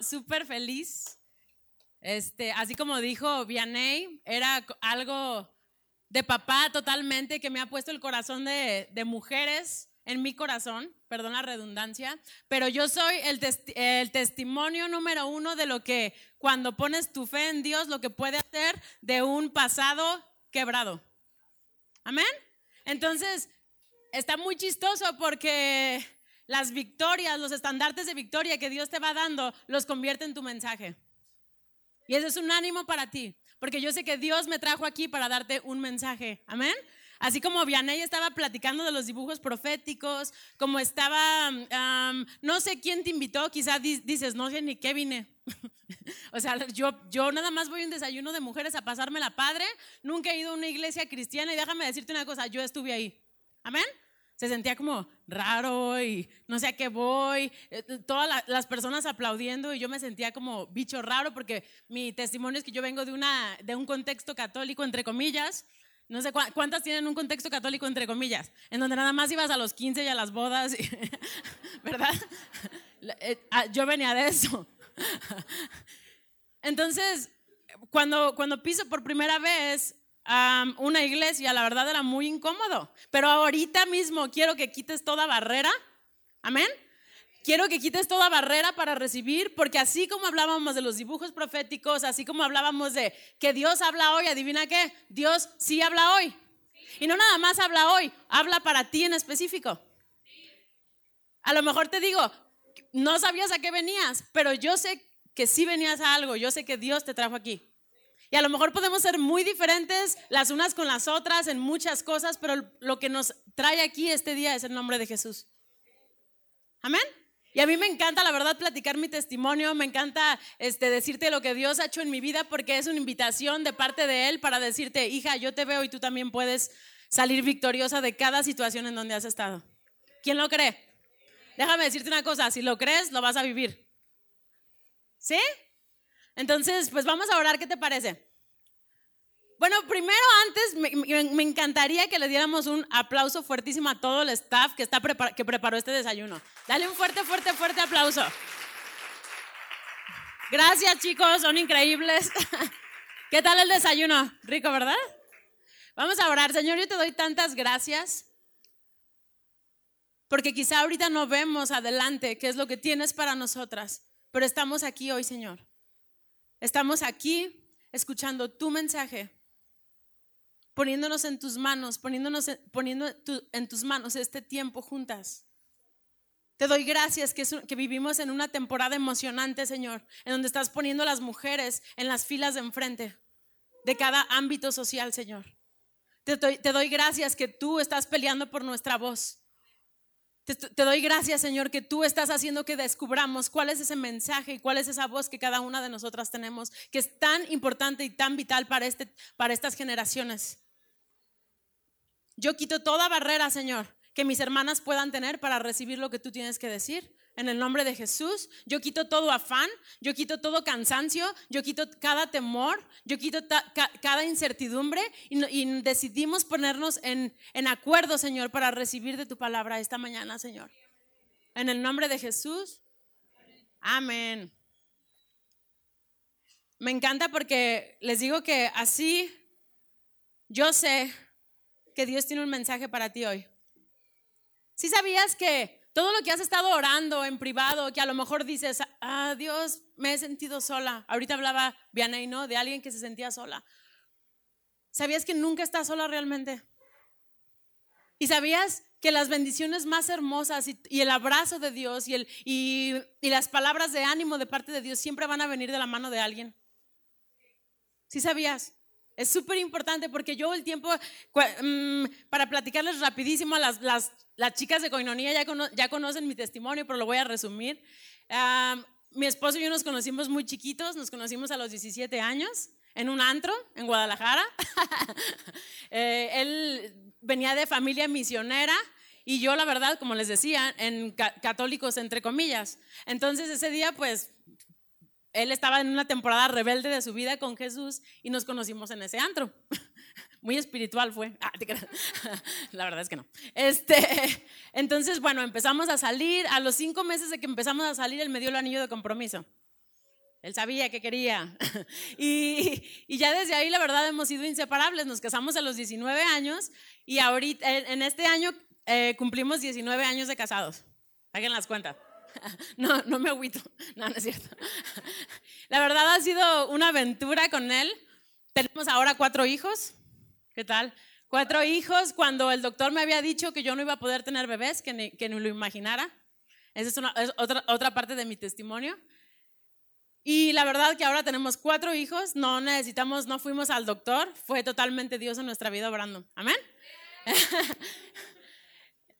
súper feliz. Este, así como dijo Vianney, era algo de papá totalmente que me ha puesto el corazón de, mujeres en mi corazón, perdón la redundancia, pero yo soy el, el, testimonio número uno de lo que cuando pones tu fe en Dios, lo que puede hacer de un pasado quebrado. Amén. Entonces, está muy chistoso porque las victorias, los estandartes de victoria que Dios te va dando, los convierte en tu mensaje. Y ese es un ánimo para ti, porque yo sé que Dios me trajo aquí para darte un mensaje. Amén. Así como Vianey estaba platicando de los dibujos proféticos, como estaba, no sé quién te invitó, quizás dices, no sé ni qué vine. o sea, yo, yo nada más voy a un desayuno de mujeres a pasarme la padre, nunca he ido a una iglesia cristiana y déjame decirte una cosa, yo estuve ahí. Amén. Se sentía como raro y no sé a qué voy, eh, todas las personas aplaudiendo y yo me sentía como bicho raro porque mi testimonio es que yo vengo de, una, de un contexto católico, entre comillas, no sé cuántas tienen un contexto católico, entre comillas, en donde nada más ibas a los 15 y a las bodas, ¿verdad? Eh, ah, yo venía de eso. Entonces, cuando, cuando piso por primera vez una iglesia, la verdad era muy incómodo, pero ahorita mismo quiero que quites toda barrera, amén. Quiero que quites toda barrera para recibir, porque así como hablábamos de los dibujos proféticos, así como hablábamos de que Dios habla hoy, adivina qué, Dios sí habla hoy. Y no nada más habla hoy, habla para ti en específico. A lo mejor te digo, no sabías a qué venías, pero yo sé que sí venías a algo, yo sé que Dios te trajo aquí. Y a lo mejor podemos ser muy diferentes las unas con las otras en muchas cosas, pero lo que nos trae aquí este día es el nombre de Jesús. Amén. Y a mí me encanta, la verdad, platicar mi testimonio, me encanta este, decirte lo que Dios ha hecho en mi vida porque es una invitación de parte de Él para decirte, hija, yo te veo y tú también puedes salir victoriosa de cada situación en donde has estado. ¿Quién lo cree? Déjame decirte una cosa, si lo crees, lo vas a vivir. ¿Sí? Entonces, pues vamos a orar, ¿qué te parece? Bueno, primero antes me, encantaría que le diéramos un aplauso fuertísimo a todo el staff que, está que preparó este desayuno. Dale un fuerte, fuerte, fuerte aplauso. Gracias chicos, son increíbles. ¿Qué tal el desayuno? Rico, ¿verdad? Vamos a orar. Señor, yo te doy tantas gracias. Porque quizá ahorita no vemos adelante qué es lo que tienes para nosotras. Pero estamos aquí hoy, Señor. Estamos aquí escuchando tu mensaje poniéndonos en tus manos, poniéndonos poniendo en tus manos este tiempo juntas. Te doy gracias que, vivimos en una temporada emocionante, Señor, en donde estás poniendo a las mujeres en las filas de enfrente de cada ámbito social, Señor. Te doy gracias que tú estás peleando por nuestra voz. Te, doy gracias, Señor, que tú estás haciendo que descubramos cuál es ese mensaje y cuál es esa voz que cada una de nosotras tenemos, que es tan importante y tan vital para, este, para estas generaciones. Yo quito toda barrera, Señor, que mis hermanas puedan tener para recibir lo que tú tienes que decir. En el nombre de Jesús, yo quito todo afán, yo quito todo cansancio, yo quito cada temor, yo quito cada incertidumbre y, decidimos ponernos en, en acuerdo, Señor, para recibir de tu palabra esta mañana, Señor. En el nombre de Jesús. Amén. Me encanta porque les digo que así yo sé que Dios tiene un mensaje para ti hoy. Si sabías que todo lo que has estado orando en privado, que a lo mejor dices, ah, Dios, me he sentido sola. Ahorita hablaba Vianey, ¿no? De alguien que se sentía sola. ¿Sabías que nunca estás sola realmente? ¿Y sabías que las bendiciones más hermosas y, el abrazo de Dios y, el, y, y, las palabras de ánimo de parte de Dios siempre van a venir de la mano de alguien? ¿Sí sabías? Es súper importante porque yo el tiempo, mm, para platicarles rapidísimo, las, las, las chicas de Coinonía ya, ya conocen mi testimonio, pero lo voy a resumir. mi esposo y yo nos conocimos muy chiquitos, nos conocimos a los 17 años en un antro en Guadalajara. Eh, él venía de familia misionera y yo, la verdad, como les decía, en católicos entre comillas. Entonces ese día, pues él estaba en una temporada rebelde de su vida con Jesús y nos conocimos en ese antro. Muy espiritual fue. Ah, La verdad es que no. Este, entonces, bueno, empezamos a salir. A los cinco meses de que empezamos a salir, él me dio el anillo de compromiso. Él sabía que quería. y, ya desde ahí, la verdad, hemos sido inseparables. Nos casamos a los 19 años y ahorita, en este año, eh, cumplimos 19 años de casados. Hagan las cuentas. No, no me agüito. No, no es cierto. La verdad ha sido una aventura con él. Tenemos ahora cuatro hijos. ¿Qué tal? Cuatro hijos cuando el doctor me había dicho que yo no iba a poder tener bebés, que ni, que lo imaginara. Esa es, otra, otra parte de mi testimonio. Y la verdad que ahora tenemos cuatro hijos, no necesitamos, no fuimos al doctor, fue totalmente Dios en nuestra vida obrando. Amén.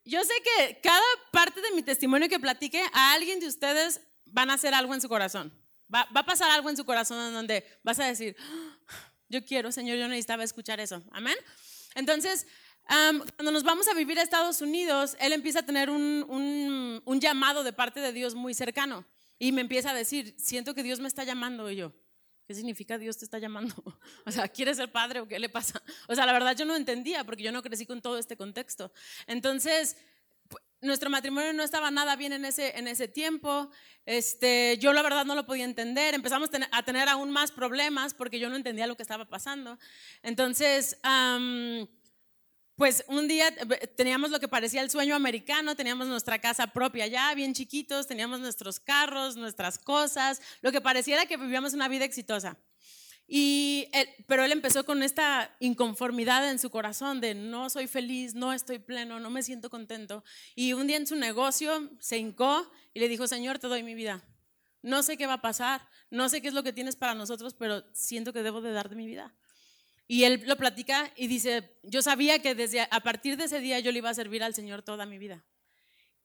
Yo sé que cada parte de mi testimonio que platique, a alguien de ustedes van a hacer algo en su corazón. Va, va a pasar algo en su corazón en donde vas a decir, ah, yo quiero, Señor, yo necesitaba escuchar eso. Amén. Entonces, cuando nos vamos a vivir a Estados Unidos, él empieza a tener un, un, un, llamado de parte de Dios muy cercano y me empieza a decir, siento que Dios me está llamando y yo. ¿Qué significa Dios te está llamando? O sea, ¿quieres ser padre o qué le pasa? O sea, la verdad yo no entendía porque yo no crecí con todo este contexto. Entonces, nuestro matrimonio no estaba nada bien en ese, en ese tiempo. Este, yo la verdad no lo podía entender. Empezamos a tener aún más problemas porque yo no entendía lo que estaba pasando. Entonces, pues un día eh, teníamos lo que parecía el sueño americano, teníamos nuestra casa propia ya, bien chiquitos, teníamos nuestros carros, nuestras cosas, lo que pareciera que vivíamos una vida exitosa. Y pero él empezó con esta inconformidad en su corazón de no soy feliz, no estoy pleno, no me siento contento. Y un día en su negocio se hincó y le dijo, Señor, te doy mi vida. No sé qué va a pasar, no sé qué es lo que tienes para nosotros, pero siento que debo de darte mi vida. Y él lo platica y dice, yo sabía que desde a partir de ese día yo le iba a servir al Señor toda mi vida.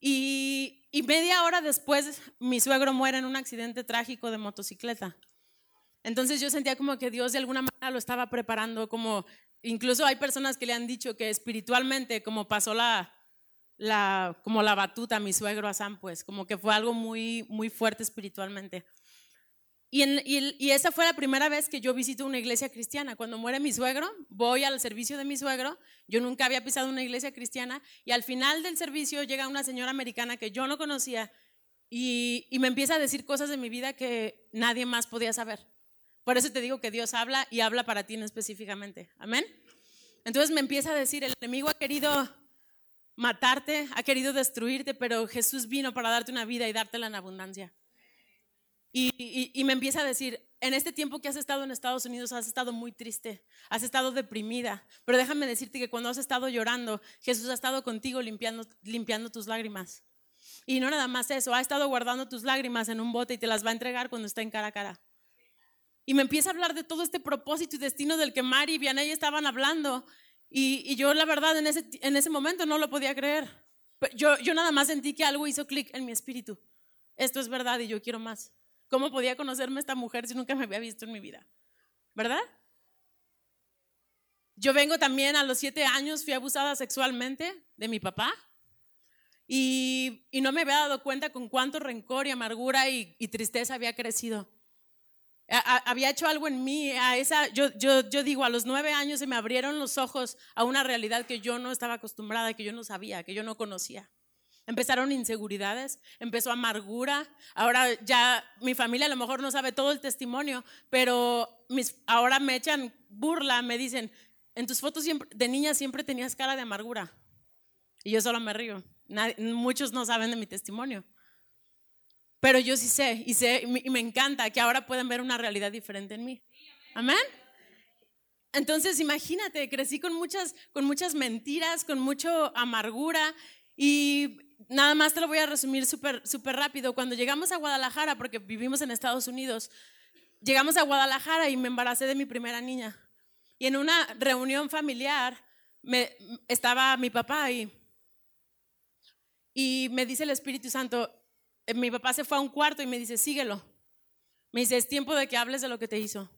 Y, media hora después mi suegro muere en un accidente trágico de motocicleta. Entonces yo sentía como que Dios de alguna manera lo estaba preparando, como incluso hay personas que le han dicho que espiritualmente, como pasó la, la, como la batuta a mi suegro a Sam, pues como que fue algo muy, muy fuerte espiritualmente. Y, esa fue la primera vez que yo visito una iglesia cristiana. Cuando muere mi suegro, voy al servicio de mi suegro. Yo nunca había pisado una iglesia cristiana. Y al final del servicio llega una señora americana que yo no conocía y, y me empieza a decir cosas de mi vida que nadie más podía saber. Por eso te digo que Dios habla y habla para ti específicamente. Amén. Entonces me empieza a decir, el enemigo ha querido matarte, ha querido destruirte, pero Jesús vino para darte una vida y dártela en abundancia. Y, me empieza a decir, en este tiempo que has estado en Estados Unidos has estado muy triste, has estado deprimida, pero déjame decirte que cuando has estado llorando, Jesús ha estado contigo limpiando, tus lágrimas. Y no nada más eso, ha estado guardando tus lágrimas en un bote y te las va a entregar cuando está en cara a cara. Y me empieza a hablar de todo este propósito y destino del que Mari y Vianey estaban hablando. Y, yo la verdad en ese, en ese momento no lo podía creer. Yo, yo nada más sentí que algo hizo clic en mi espíritu. Esto es verdad y yo quiero más. ¿Cómo podía conocerme esta mujer si nunca me había visto en mi vida? ¿Verdad? Yo vengo también a los siete años, fui abusada sexualmente de mi papá y, no me había dado cuenta con cuánto rencor y amargura y, tristeza había crecido. había hecho algo en mí, a esa, yo, yo, digo, a los nueve años se me abrieron los ojos a una realidad que yo no estaba acostumbrada, que yo no sabía, que yo no conocía. Empezaron inseguridades, empezó amargura. Ahora ya mi familia a lo mejor no sabe todo el testimonio, pero mis, ahora me echan burla, me dicen, en tus fotos de niña siempre tenías cara de amargura. Y yo solo me río. muchos no saben de mi testimonio. Pero yo sí sé y sé y me encanta que ahora pueden ver una realidad diferente en mí. Amén. Entonces, imagínate, crecí con muchas, con muchas mentiras, con mucha amargura y nada más te lo voy a resumir súper super rápido. Cuando llegamos a Guadalajara, porque vivimos en Estados Unidos, llegamos a Guadalajara y me embaracé de mi primera niña. Y en una reunión familiar me, estaba mi papá y, y me dice el Espíritu Santo, eh, mi papá se fue a un cuarto y me dice, síguelo. Me dice, es tiempo de que hables de lo que te hizo.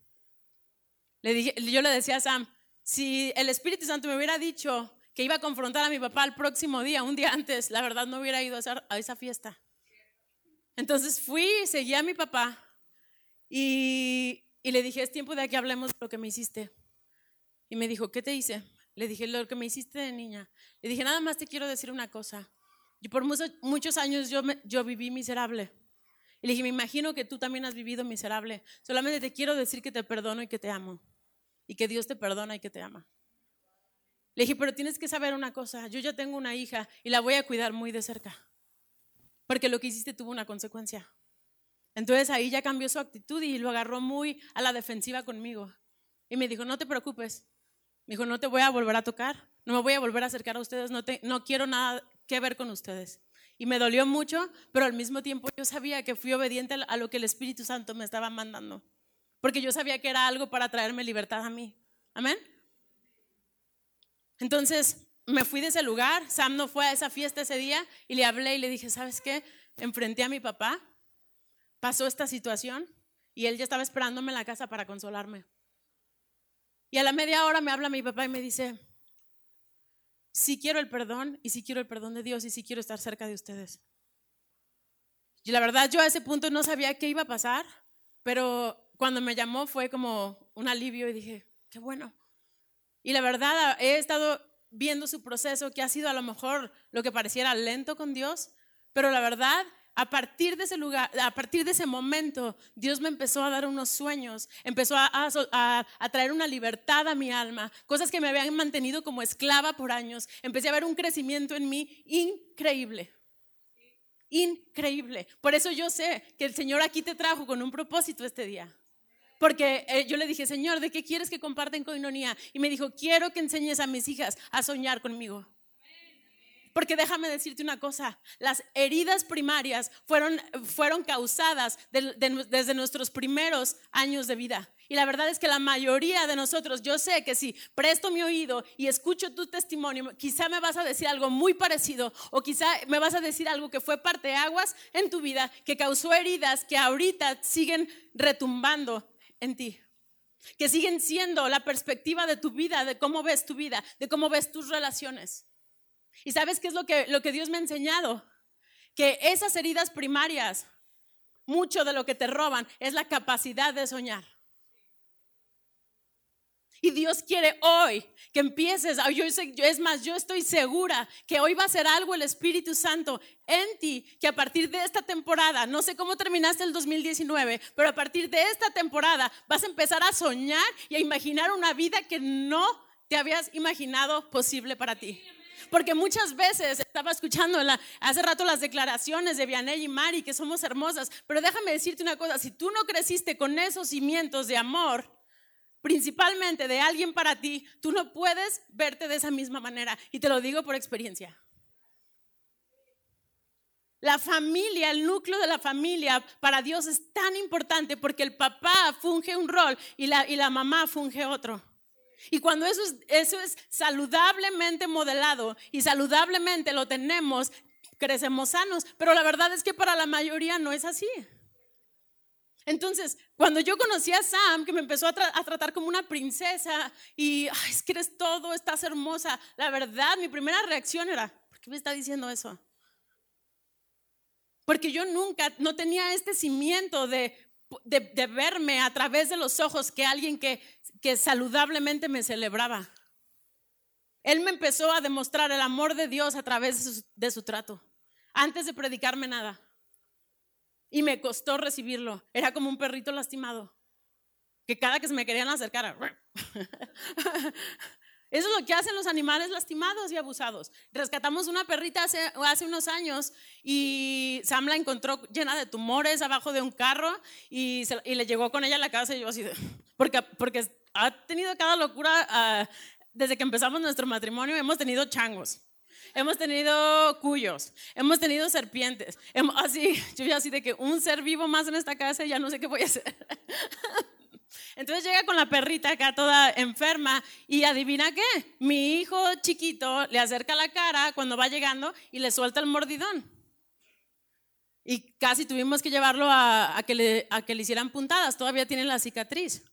Le dije, yo le decía a Sam, si el Espíritu Santo me hubiera dicho que iba a confrontar a mi papá el próximo día, un día antes, la verdad no hubiera ido a esa, fiesta. Entonces fui, seguí a mi papá y, le dije, es tiempo de que hablemos de lo que me hiciste. Y me dijo, ¿qué te hice? Le dije, lo que me hiciste de niña. Le dije, nada más te quiero decir una cosa. Y por muchos, años yo, yo viví miserable. Y le dije, me imagino que tú también has vivido miserable. Solamente te quiero decir que te perdono y que te amo. Y que Dios te perdona y que te ama. Le dije, pero tienes que saber una cosa. Yo ya tengo una hija y la voy a cuidar muy de cerca. Porque lo que hiciste tuvo una consecuencia. Entonces ahí ya cambió su actitud y lo agarró muy a la defensiva conmigo. Y me dijo, no te preocupes. Me dijo, no te voy a volver a tocar, no me voy a volver a acercar a ustedes, no, no quiero nada que ver con ustedes. Y me dolió mucho, pero al mismo tiempo yo sabía que fui obediente a lo que el Espíritu Santo me estaba mandando. Porque yo sabía que era algo para traerme libertad a mí. Amén. Entonces me fui de ese lugar, Sam no fue a esa fiesta ese día y le hablé y le dije, ¿sabes qué? Enfrenté a mi papá, pasó esta situación y él ya estaba esperándome en la casa para consolarme. Y a la media hora me habla mi papá y me dice, sí quiero el perdón y sí quiero el perdón de Dios y sí quiero estar cerca de ustedes. Y la verdad yo a ese punto no sabía qué iba a pasar, pero cuando me llamó fue como un alivio y dije, qué bueno. Y la verdad he estado viendo su proceso que ha sido a lo mejor lo que pareciera lento con Dios, pero la verdad a partir de ese lugar, a partir de ese momento, Dios me empezó a dar unos sueños, empezó a, traer una libertad a mi alma, cosas que me habían mantenido como esclava por años. Empecé a ver un crecimiento en mí increíble. Increíble. Por eso yo sé que el Señor aquí te trajo con un propósito este día. Porque eh, yo le dije, Señor, ¿de qué quieres que comparten coinonía? Y me dijo, quiero que enseñes a mis hijas a soñar conmigo. Porque déjame decirte una cosa, las heridas primarias fueron, fueron causadas desde nuestros primeros años de vida. Y la verdad es que la mayoría de nosotros, yo sé que si presto mi oído y escucho tu testimonio, quizá me vas a decir algo muy parecido o quizá me vas a decir algo que fue parte de aguas en tu vida, que causó heridas que ahorita siguen retumbando en ti que siguen siendo la perspectiva de tu vida, de cómo ves tu vida, de cómo ves tus relaciones. ¿Y sabes qué es lo que, lo que Dios me ha enseñado? Que esas heridas primarias, mucho de lo que te roban es la capacidad de soñar. Y Dios quiere hoy que empieces, yo, es más, yo estoy segura que hoy va a ser algo el Espíritu Santo en ti, que a partir de esta temporada, no sé cómo terminaste el 2019, pero a partir de esta temporada vas a empezar a soñar y a imaginar una vida que no te habías imaginado posible para ti. Porque muchas veces estaba escuchando hace rato las declaraciones de Vianey y Mari, que somos hermosas, pero déjame decirte una cosa, si tú no creciste con esos cimientos de amor, principalmente de alguien para ti, tú no puedes verte de esa misma manera. Y te lo digo por experiencia. La familia, el núcleo de la familia para Dios es tan importante porque el papá funge un rol y la, y la mamá funge otro. Y cuando eso es, eso es saludablemente modelado y saludablemente lo tenemos, crecemos sanos. Pero la verdad es que para la mayoría no es así. Entonces, cuando yo conocí a Sam, que me empezó a, tratar como una princesa y, es que eres todo, estás hermosa, la verdad, mi primera reacción era, ¿por qué me está diciendo eso? Porque yo nunca, no tenía este cimiento de, de, verme a través de los ojos que alguien que, que saludablemente me celebraba. Él me empezó a demostrar el amor de Dios a través de su, trato, antes de predicarme nada. Y me costó recibirlo. Era como un perrito lastimado, que cada que se me querían acercar, Eso es lo que hacen los animales lastimados y abusados. Rescatamos una perrita hace, unos años y Sam la encontró llena de tumores abajo de un carro y, le llegó con ella a la casa y yo así, porque, porque ha tenido cada locura ah, desde que empezamos nuestro matrimonio, hemos tenido changos. Hemos tenido cuyos, hemos tenido serpientes, así, yo ya así de que un ser vivo más en esta casa ya no sé qué voy a hacer. Entonces llega con la perrita acá toda enferma y adivina qué, mi hijo chiquito le acerca la cara cuando va llegando y le suelta el mordidón. Y casi tuvimos que llevarlo a que le hicieran puntadas, todavía tiene la cicatriz.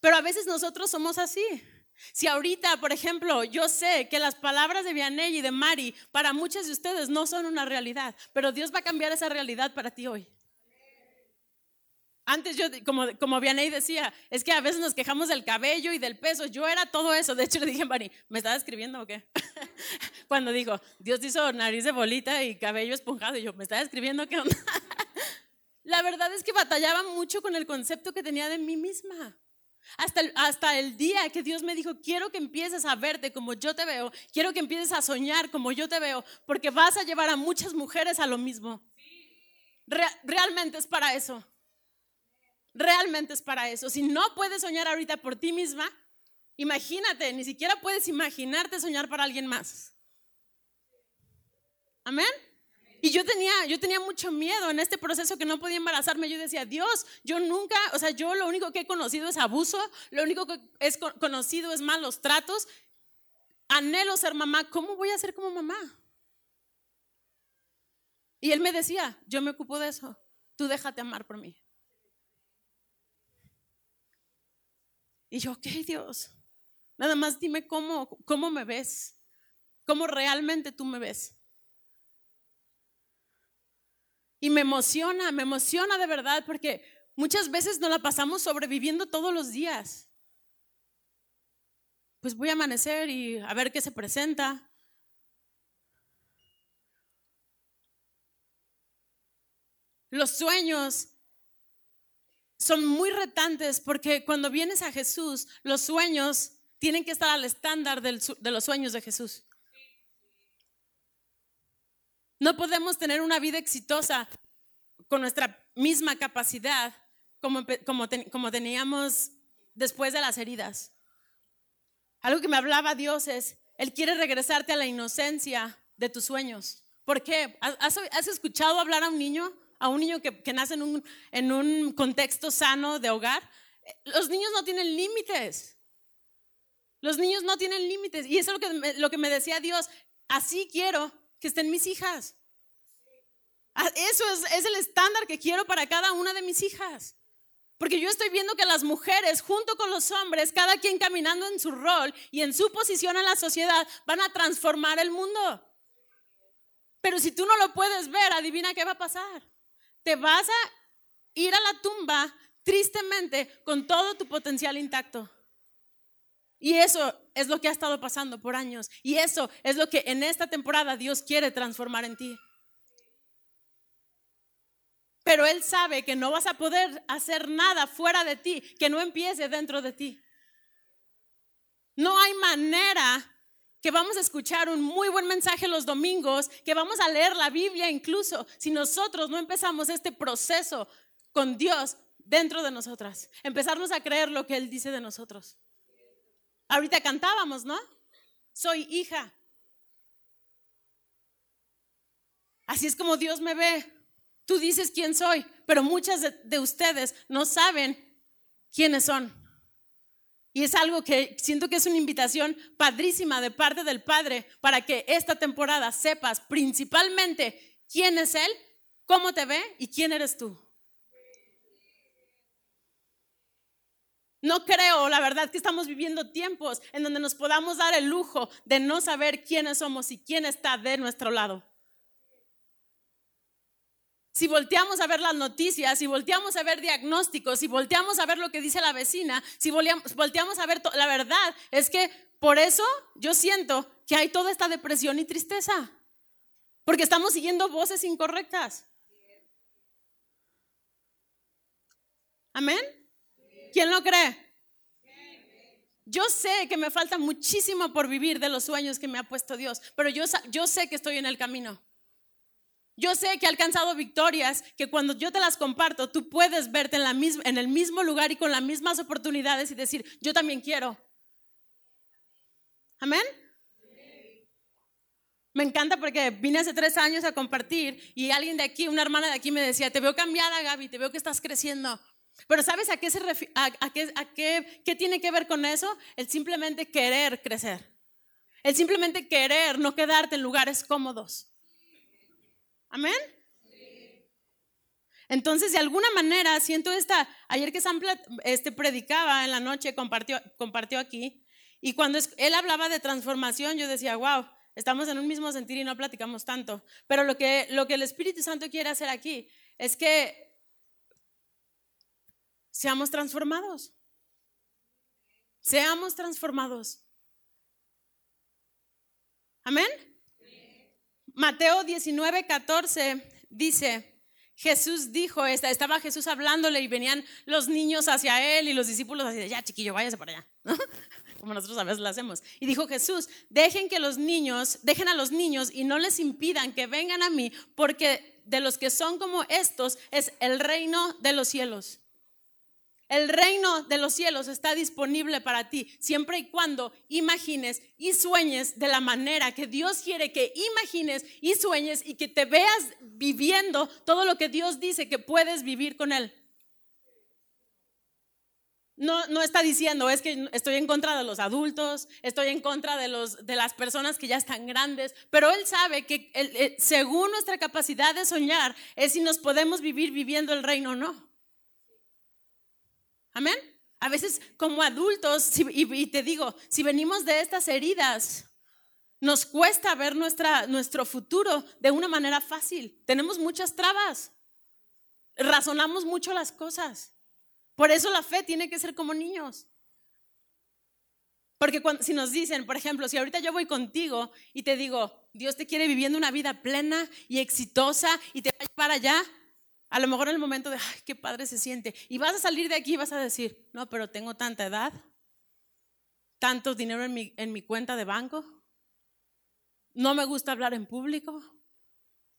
Pero a veces nosotros somos así. Si ahorita, por ejemplo, yo sé que las palabras de Vianey y de Mari para muchos de ustedes no son una realidad, pero Dios va a cambiar esa realidad para ti hoy. Antes yo, como, como Vianey decía, es que a veces nos quejamos del cabello y del peso. Yo era todo eso. De hecho, le dije a Mari, ¿me estaba escribiendo o qué? Cuando dijo, Dios hizo nariz de bolita y cabello esponjado. Y yo, ¿me estaba escribiendo qué onda? la verdad es que batallaba mucho con el concepto que tenía de mí misma. Hasta el, hasta el día que Dios me dijo, quiero que empieces a verte como yo te veo, quiero que empieces a soñar como yo te veo, porque vas a llevar a muchas mujeres a lo mismo. realmente es para eso. Realmente es para eso. Si no puedes soñar ahorita por ti misma, imagínate, ni siquiera puedes imaginarte soñar para alguien más. Amén. Y yo tenía, yo tenía mucho miedo en este proceso que no podía embarazarme. Yo decía, Dios, yo nunca, o sea, yo lo único que he conocido es abuso, lo único que he conocido es malos tratos. Anhelo ser mamá, ¿cómo voy a ser como mamá? Y él me decía, yo me ocupo de eso, tú déjate amar por mí. Y yo, ok, Dios, nada más dime cómo, cómo me ves, cómo realmente tú me ves. Y me emociona, me emociona de verdad porque muchas veces nos la pasamos sobreviviendo todos los días. Pues voy a amanecer y a ver qué se presenta. Los sueños son muy retantes porque cuando vienes a Jesús, los sueños tienen que estar al estándar de los sueños de Jesús. No podemos tener una vida exitosa con nuestra misma capacidad como, como, teníamos después de las heridas. Algo que me hablaba Dios es, Él quiere regresarte a la inocencia de tus sueños. ¿Por qué? ¿Has, escuchado hablar a un niño? A un niño que, nace en un, en un contexto sano de hogar. Los niños no tienen límites. Los niños no tienen límites. Y eso es lo que, lo que me decía Dios. Así quiero que estén mis hijas. Ah, eso es, el estándar que quiero para cada una de mis hijas. Porque yo estoy viendo que las mujeres, junto con los hombres, cada quien caminando en su rol y en su posición en la sociedad, van a transformar el mundo. Pero si tú no lo puedes ver, adivina qué va a pasar. Te vas a ir a la tumba tristemente con todo tu potencial intacto. Y eso es lo que ha estado pasando por años. Y eso es lo que en esta temporada Dios quiere transformar en ti. Pero Él sabe que no vas a poder hacer nada fuera de ti, que no empiece dentro de ti. No hay manera que vamos a escuchar un muy buen mensaje los domingos, que vamos a leer la Biblia incluso, si nosotros no empezamos este proceso con Dios dentro de nosotras. Empezarnos a creer lo que Él dice de nosotros. Ahorita cantábamos, ¿no? Soy hija. Así es como Dios me ve. Tú dices quién soy, pero muchas de, ustedes no saben quiénes son. Y es algo que siento que es una invitación padrísima de parte del Padre para que esta temporada sepas principalmente quién es Él, cómo te ve y quién eres tú. No creo, la verdad, que estamos viviendo tiempos en donde nos podamos dar el lujo de no saber quiénes somos y quién está de nuestro lado. Si volteamos a ver las noticias, si volteamos a ver diagnósticos, si volteamos a ver lo que dice la vecina, si volteamos a ver la verdad, es que por eso yo siento que hay toda esta depresión y tristeza. Porque estamos siguiendo voces incorrectas. Amén. ¿Quién lo cree? Yo sé que me falta muchísimo por vivir de los sueños que me ha puesto Dios, pero yo, yo sé que estoy en el camino. Yo sé que he alcanzado victorias que cuando yo te las comparto, tú puedes verte en, la misma, en el mismo lugar y con las mismas oportunidades y decir, yo también quiero. Amén. Me encanta porque vine hace tres años a compartir y alguien de aquí, una hermana de aquí me decía, te veo cambiada Gaby, te veo que estás creciendo. Pero ¿sabes a qué, se a, qué, a qué, qué tiene que ver con eso? El simplemente querer crecer. El simplemente querer no quedarte en lugares cómodos. Amén. Entonces, de alguna manera, siento esta, ayer que Sam este, predicaba en la noche, compartió, compartió aquí, y cuando él hablaba de transformación, yo decía, wow, estamos en un mismo sentir y no platicamos tanto. Pero lo que, lo que el Espíritu Santo quiere hacer aquí es que seamos transformados. Seamos transformados. Amén. Mateo 19, 14 dice Jesús dijo, esta- estaba Jesús hablándole y venían los niños hacia él y los discípulos así de, ya chiquillo, váyase para allá, ¿no? como nosotros a veces lo hacemos. Y dijo Jesús, dejen que los niños, dejen a los niños y no les impidan que vengan a mí, porque de los que son como estos es el reino de los cielos. El reino de los cielos está disponible para ti siempre y cuando imagines y sueñes de la manera que Dios quiere que imagines y sueñes y que te veas viviendo todo lo que Dios dice que puedes vivir con Él. No, no está diciendo, es que estoy en contra de los adultos, estoy en contra de, los, de las personas que ya están grandes, pero Él sabe que según nuestra capacidad de soñar es si nos podemos vivir viviendo el reino o no. Amén. A veces como adultos, y te digo, si venimos de estas heridas, nos cuesta ver nuestra, nuestro futuro de una manera fácil. Tenemos muchas trabas. Razonamos mucho las cosas. Por eso la fe tiene que ser como niños. Porque cuando, si nos dicen, por ejemplo, si ahorita yo voy contigo y te digo, Dios te quiere viviendo una vida plena y exitosa y te va a llevar allá, a lo mejor en el momento de, qué padre se siente. Y vas a salir de aquí y vas a decir, no, pero tengo tanta edad, tanto dinero en mi, en mi cuenta de banco, no me gusta hablar en público.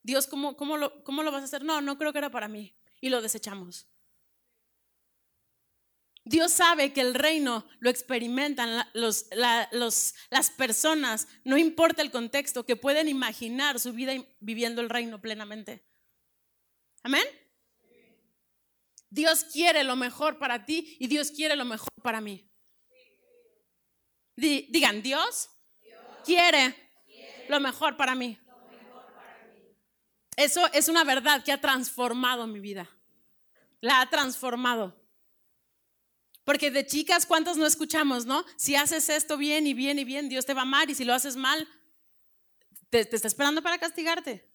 Dios, ¿cómo, cómo, lo, ¿cómo lo vas a hacer? No, no creo que era para mí. Y lo desechamos. Dios sabe que el reino lo experimentan los- las personas, no importa el contexto, que pueden imaginar su vida viviendo el reino plenamente. Amén. Dios quiere lo mejor para ti y Dios quiere lo mejor para mí. Di- digan, Dios quiere lo mejor para mí. Eso es una verdad que ha transformado mi vida. La ha transformado. Porque de chicas, ¿cuántas no escuchamos, no? Si haces esto bien y bien y bien, Dios te va a amar y si lo haces mal, te, te está esperando para castigarte.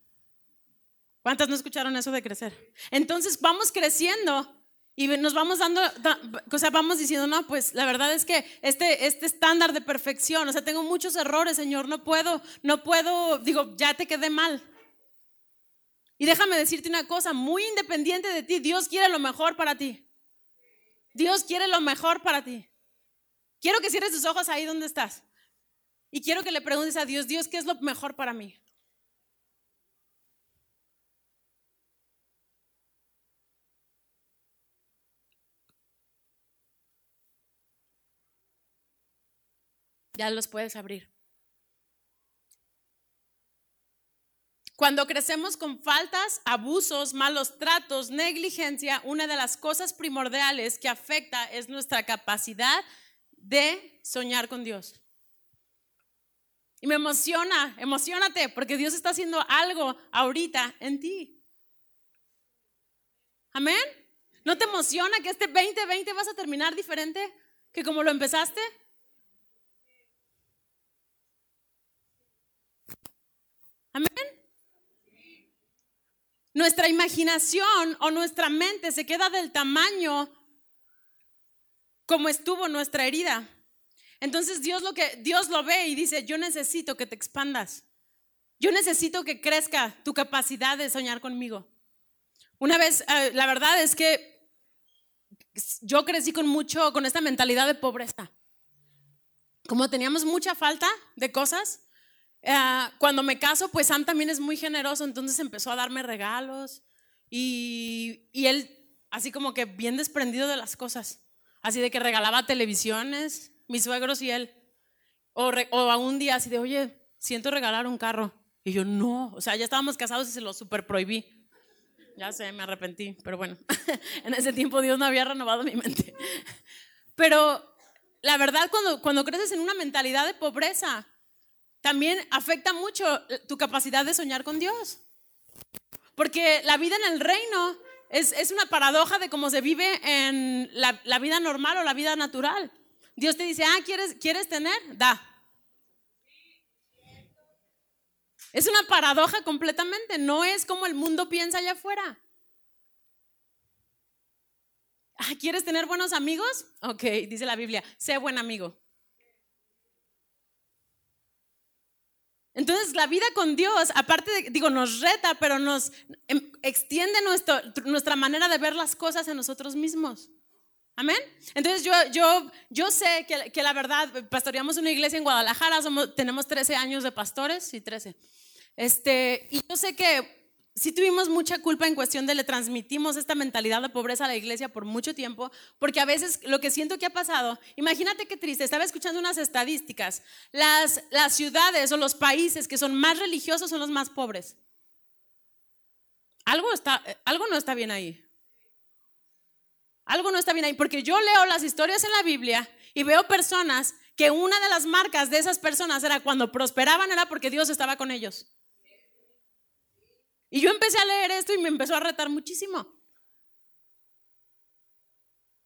¿Cuántas no escucharon eso de crecer? Entonces vamos creciendo y nos vamos dando, da- o sea, vamos diciendo, no, pues la verdad es que este, este estándar de perfección, o sea, tengo muchos errores, Señor, no puedo, no puedo, digo, ya te quedé mal. Y déjame decirte una cosa, muy independiente de ti, Dios quiere lo mejor para ti. Dios quiere lo mejor para ti. Quiero que cierres tus ojos ahí donde estás. Y quiero que le preguntes a Dios, Dios, ¿qué es lo mejor para mí? Ya los puedes abrir. Cuando crecemos con faltas, abusos, malos tratos, negligencia, una de las cosas primordiales que afecta es nuestra capacidad de soñar con Dios. Y me emociona, emocionate, porque Dios está haciendo algo ahorita en ti. Amén. ¿No te emociona que este 2020 vas a terminar diferente que como lo empezaste? Amén. Nuestra imaginación o nuestra mente se queda del tamaño como estuvo nuestra herida. Entonces Dios lo que Dios lo ve y dice, "Yo necesito que te expandas. Yo necesito que crezca tu capacidad de soñar conmigo." Una vez eh, la verdad es que yo crecí con mucho con esta mentalidad de pobreza. Como teníamos mucha falta de cosas, eh, cuando me caso, pues Sam también es muy generoso, entonces empezó a darme regalos y, y él así como que bien desprendido de las cosas, así de que regalaba televisiones, mis suegros y él, o, re- o a un día así de, oye, siento regalar un carro. Y yo, no, o sea, ya estábamos casados y se lo super prohibí. Ya sé, me arrepentí, pero bueno, en ese tiempo Dios no había renovado mi mente. Pero la verdad, cuando, cuando creces en una mentalidad de pobreza, también afecta mucho tu capacidad de soñar con Dios. Porque la vida en el reino es, es una paradoja de cómo se vive en la, la vida normal o la vida natural. Dios te dice, ah, ¿quieres, ¿quieres tener? Da. Es una paradoja completamente, no es como el mundo piensa allá afuera. Ah, ¿Quieres tener buenos amigos? Ok, dice la Biblia, sé buen amigo. Entonces la vida con Dios, aparte de, digo, nos reta, pero nos em, extiende nuestra manera de ver las cosas en nosotros mismos. Amén. Entonces yo, yo, yo sé que, que la verdad, pastoreamos una iglesia en Guadalajara, tenemos 13 años de pastores, y 13. Este, y yo sé que sí tuvimos mucha culpa en cuestión de le transmitimos esta mentalidad de pobreza a la iglesia por mucho tiempo, porque a veces lo que siento que ha pasado, imagínate qué triste, estaba escuchando unas estadísticas, las, las ciudades o los países que son más religiosos son los más pobres. Algo, está, algo no está bien ahí. Algo no está bien ahí, porque yo leo las historias en la Biblia y veo personas que una de las marcas de esas personas era cuando prosperaban era porque Dios estaba con ellos. Y yo empecé a leer esto y me empezó a retar muchísimo.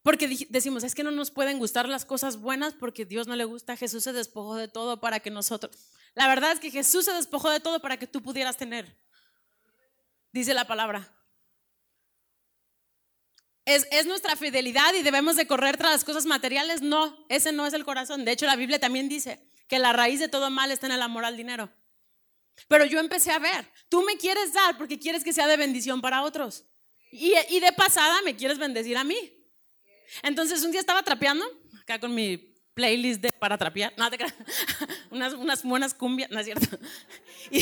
Porque decimos, es que no nos pueden gustar las cosas buenas porque Dios no le gusta. Jesús se despojó de todo para que nosotros... La verdad es que Jesús se despojó de todo para que tú pudieras tener. Dice la palabra. ¿Es, nuestra fidelidad y debemos de correr tras las cosas materiales? No, ese no es el corazón. De hecho, la Biblia también dice que la raíz de todo mal está en el amor al dinero. Pero yo empecé a ver, tú me quieres dar porque quieres que sea de bendición para otros. Y, de pasada me quieres bendecir a mí. Entonces un día estaba trapeando, acá con mi playlist de para trapear, no te unas, buenas cumbias, no es cierto. Y,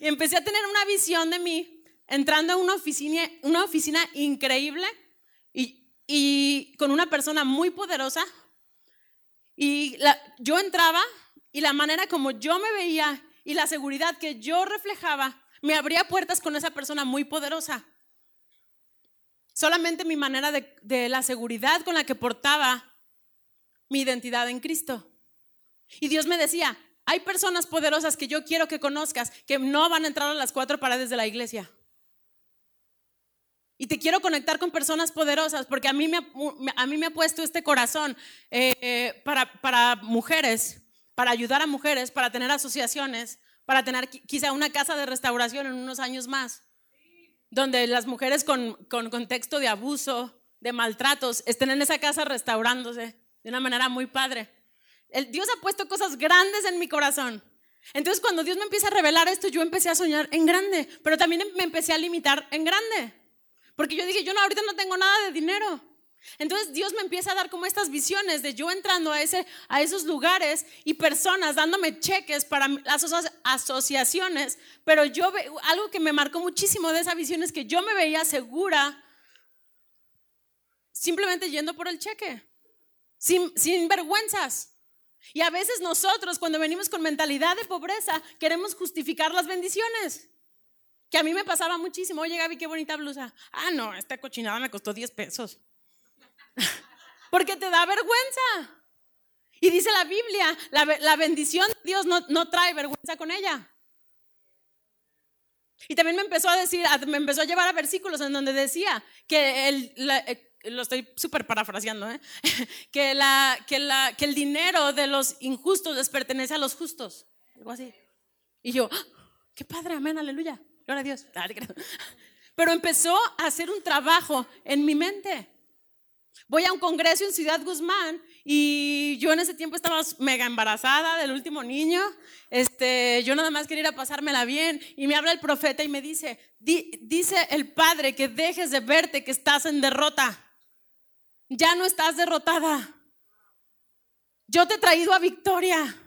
y, empecé a tener una visión de mí entrando a una oficina, una oficina increíble y, con una persona muy poderosa. Y yo entraba y la manera como yo me veía y la seguridad que yo reflejaba me abría puertas con esa persona muy poderosa. Solamente mi manera de, la seguridad con la que portaba mi identidad en Cristo. Y Dios me decía, hay personas poderosas que yo quiero que conozcas que no van a entrar a las cuatro paredes de la iglesia. Y te quiero conectar con personas poderosas porque a mí me, ha puesto este corazón eh, para, para mujeres, para ayudar a mujeres, para tener asociaciones, para tener quizá una casa de restauración en unos años más, donde las mujeres con, con contexto de abuso, de maltratos, estén en esa casa restaurándose de una manera muy padre. El, Dios ha puesto cosas grandes en mi corazón. Entonces cuando Dios me empieza a revelar esto, yo empecé a soñar en grande, pero también me empecé a limitar en grande. Porque yo dije, yo no, ahorita no tengo nada de dinero. Entonces Dios me empieza a dar como estas visiones de yo entrando a, ese, a esos lugares y personas dándome cheques para las asociaciones, pero yo algo que me marcó muchísimo de esa visión es que yo me veía segura simplemente yendo por el cheque, sin, sin vergüenzas. Y a veces nosotros cuando venimos con mentalidad de pobreza queremos justificar las bendiciones. Que a mí me pasaba muchísimo. Oye, Gaby, qué bonita blusa. Ah, no, esta cochinada me costó 10 pesos. Porque te da vergüenza. Y dice la Biblia, la, bendición de Dios no, no, trae vergüenza con ella. Y también me empezó a decir, me empezó a llevar a versículos en donde decía que el, eh, lo estoy súper parafraseando, ¿eh? que, la, que, la, que el dinero de los injustos les pertenece a los justos. Algo así. Y yo, ¡ah! qué padre, amén, aleluya. Gloria a Dios. Pero empezó a hacer un trabajo en mi mente. Voy a un congreso en Ciudad Guzmán y yo en ese tiempo estaba mega embarazada del último niño. Este, yo nada más quería ir a pasármela bien y me habla el profeta y me dice, dice el Padre que dejes de verte que estás en derrota. Ya no estás derrotada. Yo te he traído a victoria.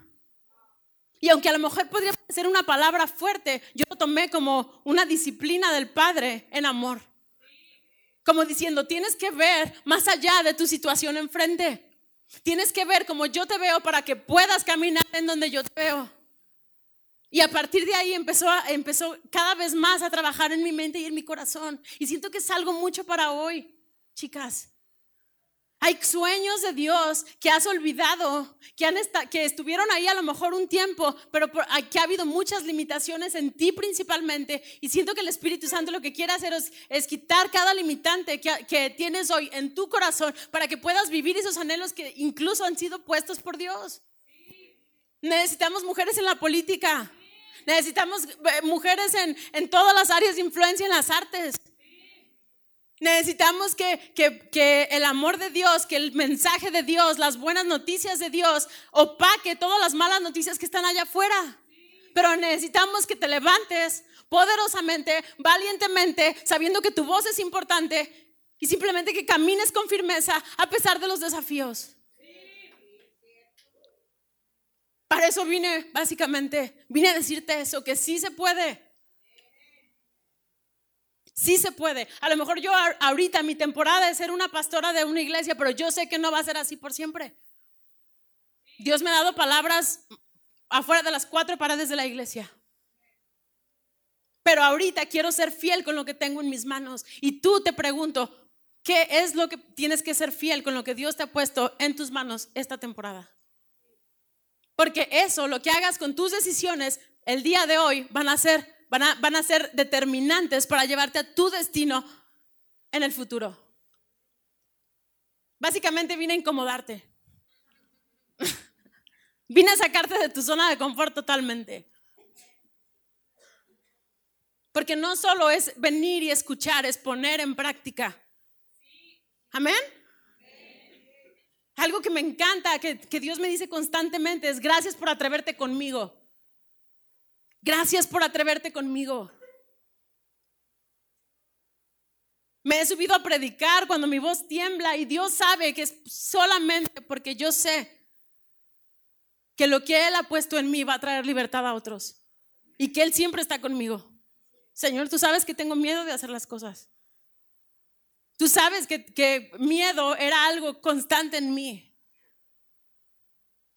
Y aunque a lo mejor podría ser una palabra fuerte, yo lo tomé como una disciplina del Padre en amor. Como diciendo, tienes que ver más allá de tu situación enfrente. Tienes que ver como yo te veo para que puedas caminar en donde yo te veo. Y a partir de ahí empezó, empezó cada vez más a trabajar en mi mente y en mi corazón. Y siento que es algo mucho para hoy, chicas. Hay sueños de Dios que has olvidado, que, estuvieron ahí a lo mejor un tiempo, pero que ha habido muchas limitaciones en ti principalmente. Y siento que el Espíritu Santo lo que quiere hacer es, quitar cada limitante que, que, tienes hoy en tu corazón para que puedas vivir esos anhelos que incluso han sido puestos por Dios. Necesitamos mujeres en la política. Necesitamos eh, mujeres en, en todas las áreas de influencia en las artes. Necesitamos que, que, el amor de Dios, que el mensaje de Dios, las buenas noticias de Dios opaque todas las malas noticias que están allá afuera. Pero necesitamos que te levantes poderosamente, valientemente, sabiendo que tu voz es importante y simplemente que camines con firmeza a pesar de los desafíos. Para eso vine, básicamente, vine a decirte eso, que sí se puede. Sí se puede. A lo mejor yo ahorita mi temporada es ser una pastora de una iglesia, pero yo sé que no va a ser así por siempre. Dios me ha dado palabras afuera de las cuatro paredes de la iglesia. Pero ahorita quiero ser fiel con lo que tengo en mis manos. Y tú te pregunto, ¿qué es lo que tienes que ser fiel con lo que Dios te ha puesto en tus manos esta temporada? Porque eso, lo que hagas con tus decisiones el día de hoy, van a ser van a, ser determinantes para llevarte a tu destino en el futuro. Básicamente vine a incomodarte. vine a sacarte de tu zona de confort totalmente. Porque no solo es venir y escuchar, es poner en práctica. Amén. Algo que me encanta, que, que Dios me dice constantemente, es gracias por atreverte conmigo. Gracias por atreverte conmigo. Me he subido a predicar cuando mi voz tiembla y Dios sabe que es solamente porque yo sé que lo que Él ha puesto en mí va a traer libertad a otros y que Él siempre está conmigo. Señor, tú sabes que tengo miedo de hacer las cosas. Tú sabes que, que miedo era algo constante en mí.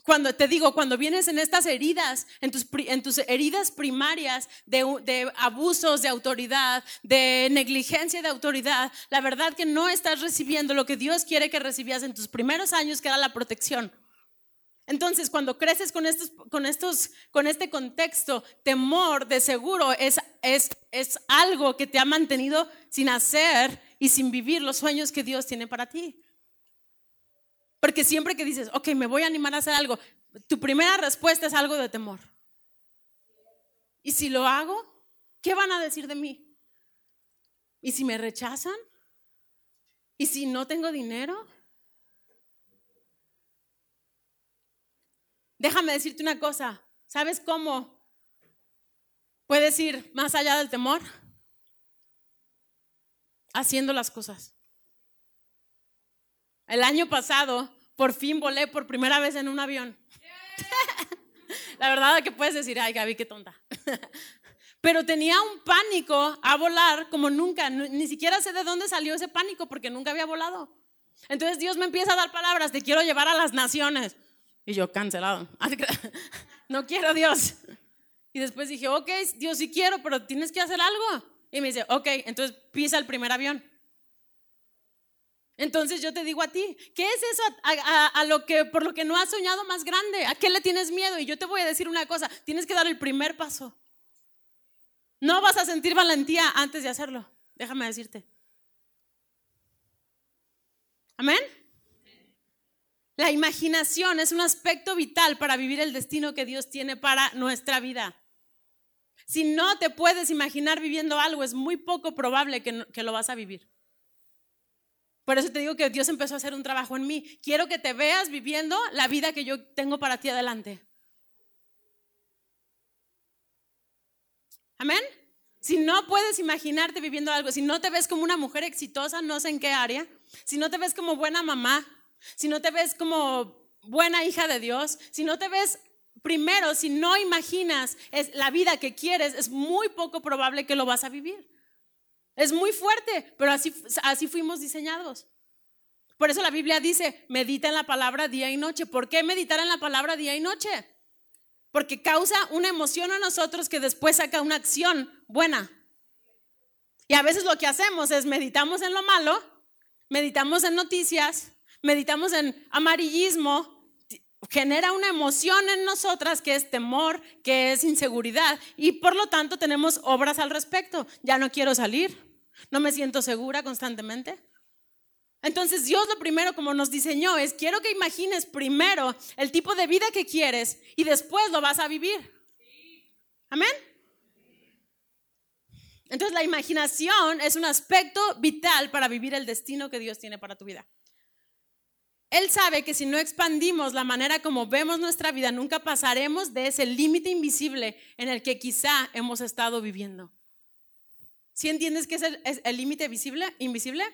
Cuando te digo, cuando vienes en estas heridas, en tus, en tus heridas primarias de, de, abusos de autoridad, de negligencia de autoridad, la verdad que no estás recibiendo lo que Dios quiere que recibías en tus primeros años, que era la protección. Entonces, cuando creces con, estos, con, estos, con este contexto, temor de seguro es, es, es algo que te ha mantenido sin hacer y sin vivir los sueños que Dios tiene para ti. Porque siempre que dices, ok, me voy a animar a hacer algo, tu primera respuesta es algo de temor. ¿Y si lo hago? ¿Qué van a decir de mí? ¿Y si me rechazan? ¿Y si no tengo dinero? Déjame decirte una cosa. ¿Sabes cómo puedes ir más allá del temor? Haciendo las cosas. El año pasado, por fin volé por primera vez en un avión. La verdad que puedes decir, ay Gaby, qué tonta. Pero tenía un pánico a volar como nunca. Ni siquiera sé de dónde salió ese pánico porque nunca había volado. Entonces Dios me empieza a dar palabras, te quiero llevar a las naciones. Y yo, cancelado. No quiero Dios. Y después dije, ok, Dios sí quiero, pero tienes que hacer algo. Y me dice, ok, entonces pisa el primer avión. Entonces yo te digo a ti, ¿qué es eso a, lo que por lo que no has soñado más grande? ¿A qué le tienes miedo? Y yo te voy a decir una cosa, tienes que dar el primer paso. No vas a sentir valentía antes de hacerlo, déjame decirte. Amén. La imaginación es un aspecto vital para vivir el destino que Dios tiene para nuestra vida. Si no te puedes imaginar viviendo algo, es muy poco probable que lo vas a vivir. Por eso te digo que Dios empezó a hacer un trabajo en mí. Quiero que te veas viviendo la vida que yo tengo para ti adelante. Amén. Si no puedes imaginarte viviendo algo, si no te ves como una mujer exitosa, no sé en qué área, si no te ves como buena mamá, si no te ves como buena hija de Dios, si no te ves primero, si no imaginas la vida que quieres, es muy poco probable que lo vas a vivir. Es muy fuerte, pero así, así fuimos diseñados. Por eso la Biblia dice, medita en la palabra día y noche. ¿Por qué meditar en la palabra día y noche? Porque causa una emoción a nosotros que después saca una acción buena. Y a veces lo que hacemos es meditamos en lo malo, meditamos en noticias, meditamos en amarillismo, genera una emoción en nosotras que es temor, que es inseguridad y por lo tanto tenemos obras al respecto. Ya no quiero salir, no me siento segura constantemente. Entonces Dios lo primero como nos diseñó es quiero que imagines primero el tipo de vida que quieres y después lo vas a vivir. Amén. Entonces la imaginación es un aspecto vital para vivir el destino que Dios tiene para tu vida. Él sabe que si no expandimos la manera como vemos nuestra vida, nunca pasaremos de ese límite invisible en el que quizá hemos estado viviendo. ¿Sí entiendes qué es el límite visible, invisible?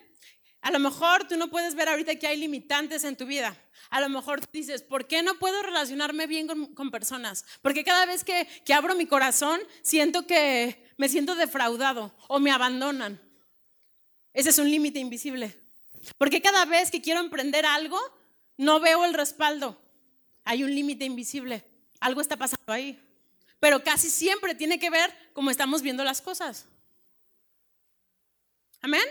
A lo mejor tú no puedes ver ahorita que hay limitantes en tu vida. A lo mejor dices, ¿por qué no puedo relacionarme bien con, personas? Porque cada vez que, que abro mi corazón siento que me siento defraudado o me abandonan. Ese es un límite invisible. Porque cada vez que quiero emprender algo, no veo el respaldo. Hay un límite invisible. Algo está pasando ahí. Pero casi siempre tiene que ver cómo estamos viendo las cosas. Amén.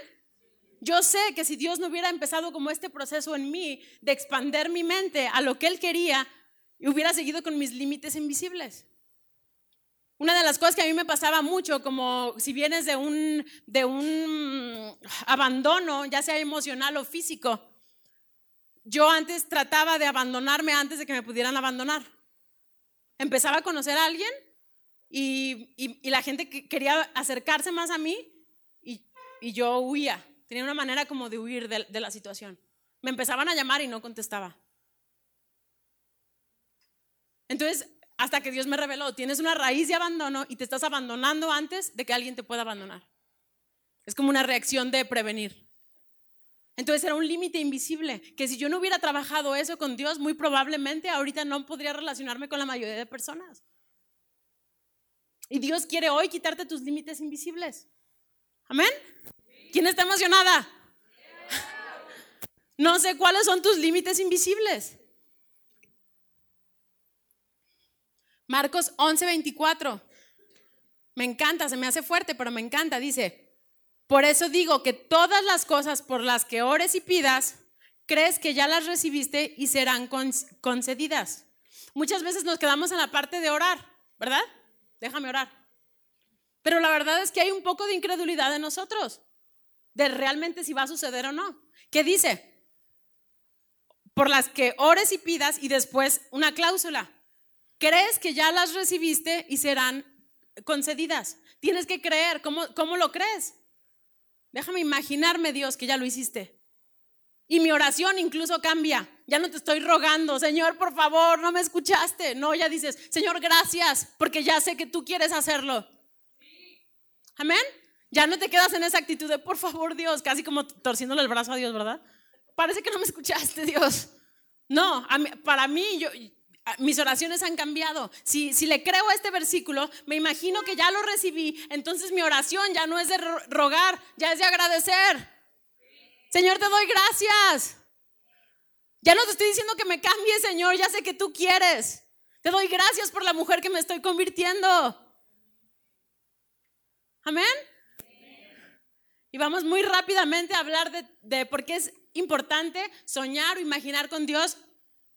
Yo sé que si Dios no hubiera empezado como este proceso en mí de expander mi mente a lo que Él quería, hubiera seguido con mis límites invisibles. Una de las cosas que a mí me pasaba mucho, como si vienes de un, de un abandono, ya sea emocional o físico, yo antes trataba de abandonarme antes de que me pudieran abandonar. Empezaba a conocer a alguien y, y, la gente quería acercarse más a mí y, y, yo huía. Tenía una manera como de huir de la situación. Me empezaban a llamar y no contestaba. Entonces, hasta que Dios me reveló, tienes una raíz de abandono y te estás abandonando antes de que alguien te pueda abandonar. Es como una reacción de prevenir. Entonces era un límite invisible, que si yo no hubiera trabajado eso con Dios, muy probablemente ahorita no podría relacionarme con la mayoría de personas. Y Dios quiere hoy quitarte tus límites invisibles. Amén. ¿Quién está emocionada? No sé cuáles son tus límites invisibles. Marcos 11:24. Me encanta, se me hace fuerte, pero me encanta. Dice, por eso digo que todas las cosas por las que ores y pidas, crees que ya las recibiste y serán concedidas. Muchas veces nos quedamos en la parte de orar, ¿verdad? Déjame orar. Pero la verdad es que hay un poco de incredulidad en nosotros, de realmente si va a suceder o no. ¿Qué dice? Por las que ores y pidas y después una cláusula crees que ya las recibiste y serán concedidas. Tienes que creer. ¿Cómo, cómo lo crees? Déjame imaginarme, Dios, que ya lo hiciste. Y mi oración incluso cambia. Ya no te estoy rogando, Señor, por favor, no me escuchaste. No, ya dices, Señor, gracias, porque ya sé que tú quieres hacerlo. Amén. Ya no te quedas en esa actitud de, por favor, Dios, casi como torciéndole el brazo a Dios, ¿verdad? Parece que no me escuchaste, Dios. No, para mí, yo, mis oraciones han cambiado. Si, si le creo a este versículo, me imagino que ya lo recibí. Entonces mi oración ya no es de rogar, ya es de agradecer. Señor, te doy gracias. Ya no te estoy diciendo que me cambie, Señor, ya sé que tú quieres. Te doy gracias por la mujer que me estoy convirtiendo. Amén. Y vamos muy rápidamente a hablar de, de por qué es importante soñar o imaginar con Dios.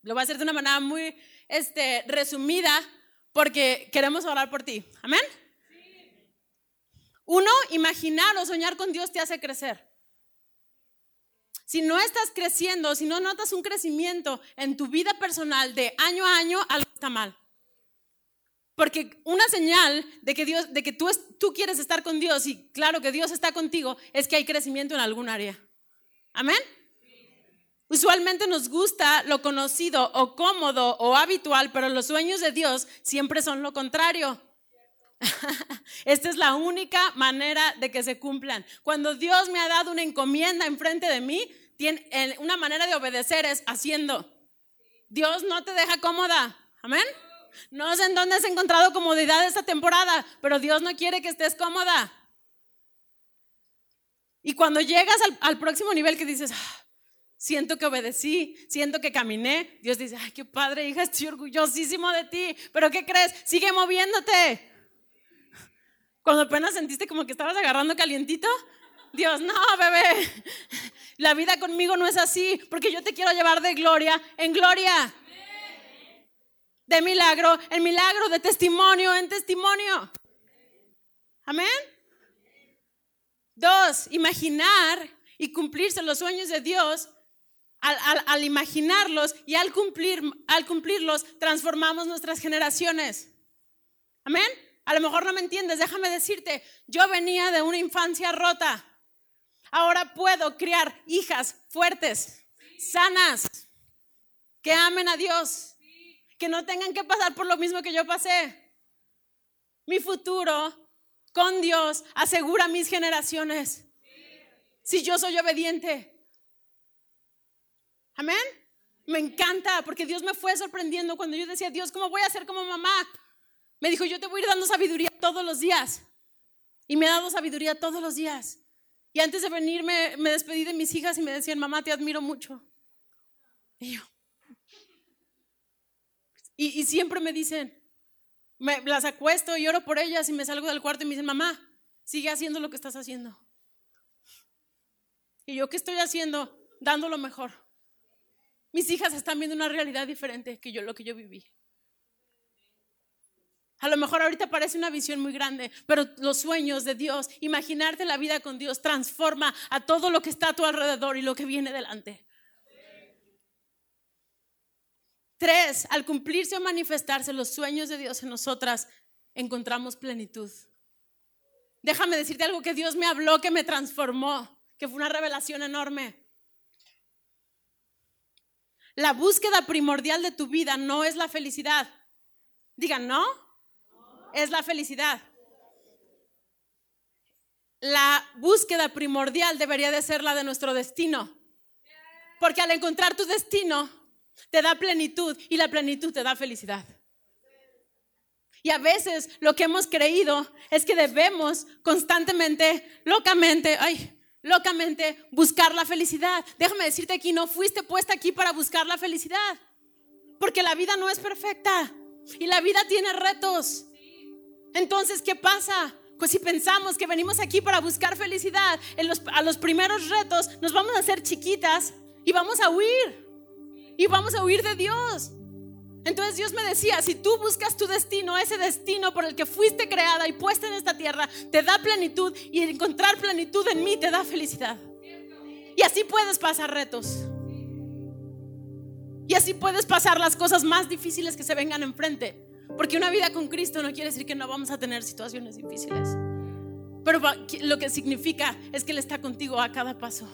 Lo voy a hacer de una manera muy este, resumida porque queremos orar por ti. Amén. Uno, imaginar o soñar con Dios te hace crecer. Si no estás creciendo, si no notas un crecimiento en tu vida personal de año a año, algo está mal. Porque una señal de que, Dios, de que tú, tú quieres estar con Dios y claro que Dios está contigo es que hay crecimiento en algún área. Amén. Usualmente nos gusta lo conocido o cómodo o habitual, pero los sueños de Dios siempre son lo contrario. Esta es la única manera de que se cumplan. Cuando Dios me ha dado una encomienda enfrente de mí, una manera de obedecer es haciendo. Dios no te deja cómoda. Amén. No sé en dónde has encontrado comodidad esta temporada, pero Dios no quiere que estés cómoda. Y cuando llegas al, al próximo nivel que dices, ah, Siento que obedecí, siento que caminé. Dios dice, ay, qué padre, hija, estoy orgullosísimo de ti. Pero ¿qué crees? Sigue moviéndote. Cuando apenas sentiste como que estabas agarrando calientito, Dios, no, bebé, la vida conmigo no es así, porque yo te quiero llevar de gloria en gloria. De milagro en milagro, de testimonio en testimonio. Amén. Dos, imaginar y cumplirse los sueños de Dios al, imaginarlos y al, cumplir, al cumplirlos, transformamos nuestras generaciones. Amén. A lo mejor no me entiendes, déjame decirte, yo venía de una infancia rota. Ahora puedo criar hijas fuertes, sanas. que amen a Dios, que no tengan que pasar por lo mismo que yo pasé. Mi futuro con Dios asegura mis generaciones. Si yo soy obediente. Amén. Me encanta porque Dios me fue sorprendiendo cuando yo decía, Dios, ¿cómo voy a ser como mamá? Me dijo, yo te voy a ir dando sabiduría todos los días. Y me ha dado sabiduría todos los días. Y antes de venir me, despedí de mis hijas y me decían, mamá, te admiro mucho. Y yo. Y, siempre me dicen, me, las acuesto y oro por ellas y me salgo del cuarto y me dicen, mamá, sigue haciendo lo que estás haciendo. Y yo, ¿qué estoy haciendo? Dando lo mejor. Mis hijas están viendo una realidad diferente que yo, lo que yo viví. A lo mejor ahorita parece una visión muy grande, pero los sueños de Dios, imaginarte la vida con Dios, transforma a todo lo que está a tu alrededor y lo que viene delante. Tres, al cumplirse o manifestarse los sueños de Dios en nosotras, encontramos plenitud. Déjame decirte algo que Dios me habló, que me transformó, que fue una revelación enorme. La búsqueda primordial de tu vida no es la felicidad. Digan, ¿no? es la felicidad. La búsqueda primordial debería de ser la de nuestro destino. Porque al encontrar tu destino, te da plenitud y la plenitud te da felicidad. Y a veces lo que hemos creído es que debemos constantemente, locamente, ay, locamente buscar la felicidad. Déjame decirte aquí, no fuiste puesta aquí para buscar la felicidad. Porque la vida no es perfecta y la vida tiene retos. Entonces, ¿qué pasa? Pues si pensamos que venimos aquí para buscar felicidad, a los primeros retos nos vamos a hacer chiquitas y vamos a huir. Y vamos a huir de Dios. Entonces Dios me decía, si tú buscas tu destino, ese destino por el que fuiste creada y puesta en esta tierra, te da plenitud y encontrar plenitud en mí te da felicidad. Y así puedes pasar retos. Y así puedes pasar las cosas más difíciles que se vengan enfrente. Porque una vida con Cristo no quiere decir que no vamos a tener situaciones difíciles. Pero lo que significa es que Él está contigo a cada paso.